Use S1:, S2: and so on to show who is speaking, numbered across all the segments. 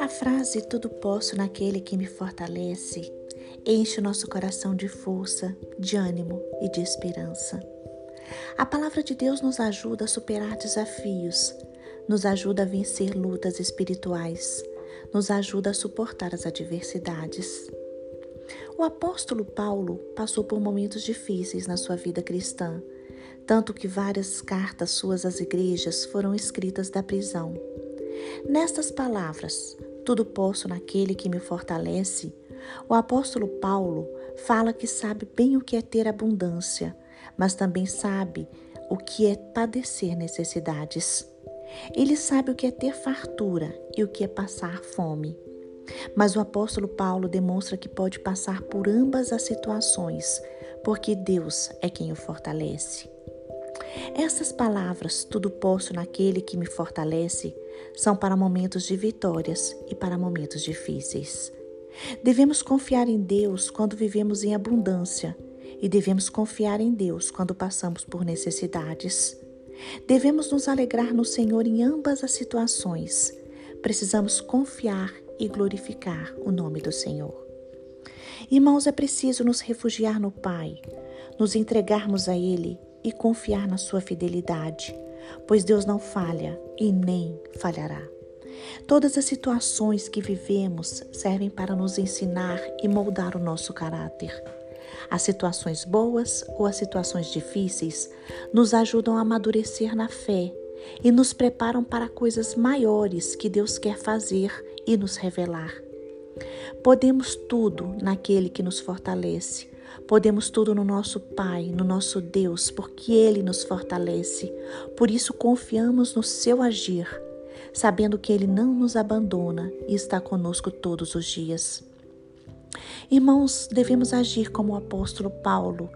S1: A frase tudo posso naquele que me fortalece enche o nosso coração de força, de ânimo e de esperança. A palavra de Deus nos ajuda a superar desafios, nos ajuda a vencer lutas espirituais, nos ajuda a suportar as adversidades. O apóstolo Paulo passou por momentos difíceis na sua vida cristã, tanto que várias cartas suas às igrejas foram escritas da prisão. Nestas palavras, tudo posso naquele que me fortalece, o apóstolo Paulo fala que sabe bem o que é ter abundância, mas também sabe o que é padecer necessidades. Ele sabe o que é ter fartura e o que é passar fome. Mas o apóstolo Paulo demonstra que pode passar por ambas as situações, porque Deus é quem o fortalece. Essas palavras, tudo posso naquele que me fortalece, são para momentos de vitórias e para momentos difíceis. Devemos confiar em Deus quando vivemos em abundância e devemos confiar em Deus quando passamos por necessidades. Devemos nos alegrar no Senhor em ambas as situações. Precisamos confiar e glorificar o nome do Senhor. Irmãos, é preciso nos refugiar no Pai, nos entregarmos a Ele e confiar na Sua fidelidade, pois Deus não falha e nem falhará. Todas as situações que vivemos servem para nos ensinar e moldar o nosso caráter. As situações boas ou as situações difíceis nos ajudam a amadurecer na fé e nos preparam para coisas maiores que Deus quer fazer e nos revelar. Podemos tudo naquele que nos fortalece. Podemos tudo no nosso Pai, no nosso Deus, porque Ele nos fortalece. Por isso confiamos no seu agir, sabendo que Ele não nos abandona e está conosco todos os dias. Irmãos, devemos agir como o apóstolo Paulo.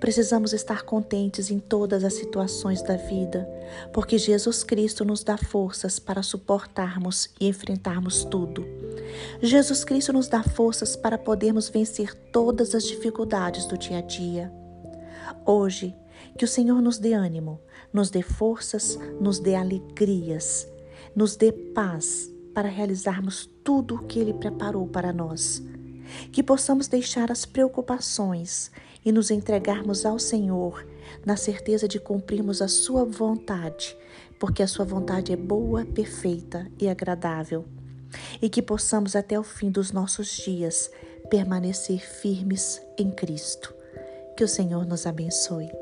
S1: Precisamos estar contentes em todas as situações da vida, porque Jesus Cristo nos dá forças para suportarmos e enfrentarmos tudo. Jesus Cristo nos dá forças para podermos vencer todas as dificuldades do dia a dia. Hoje, que o Senhor nos dê ânimo, nos dê forças, nos dê alegrias, nos dê paz para realizarmos tudo o que Ele preparou para nós que possamos deixar as preocupações e nos entregarmos ao Senhor na certeza de cumprirmos a Sua vontade, porque a Sua vontade é boa, perfeita e agradável. E que possamos até o fim dos nossos dias permanecer firmes em Cristo. Que o Senhor nos abençoe.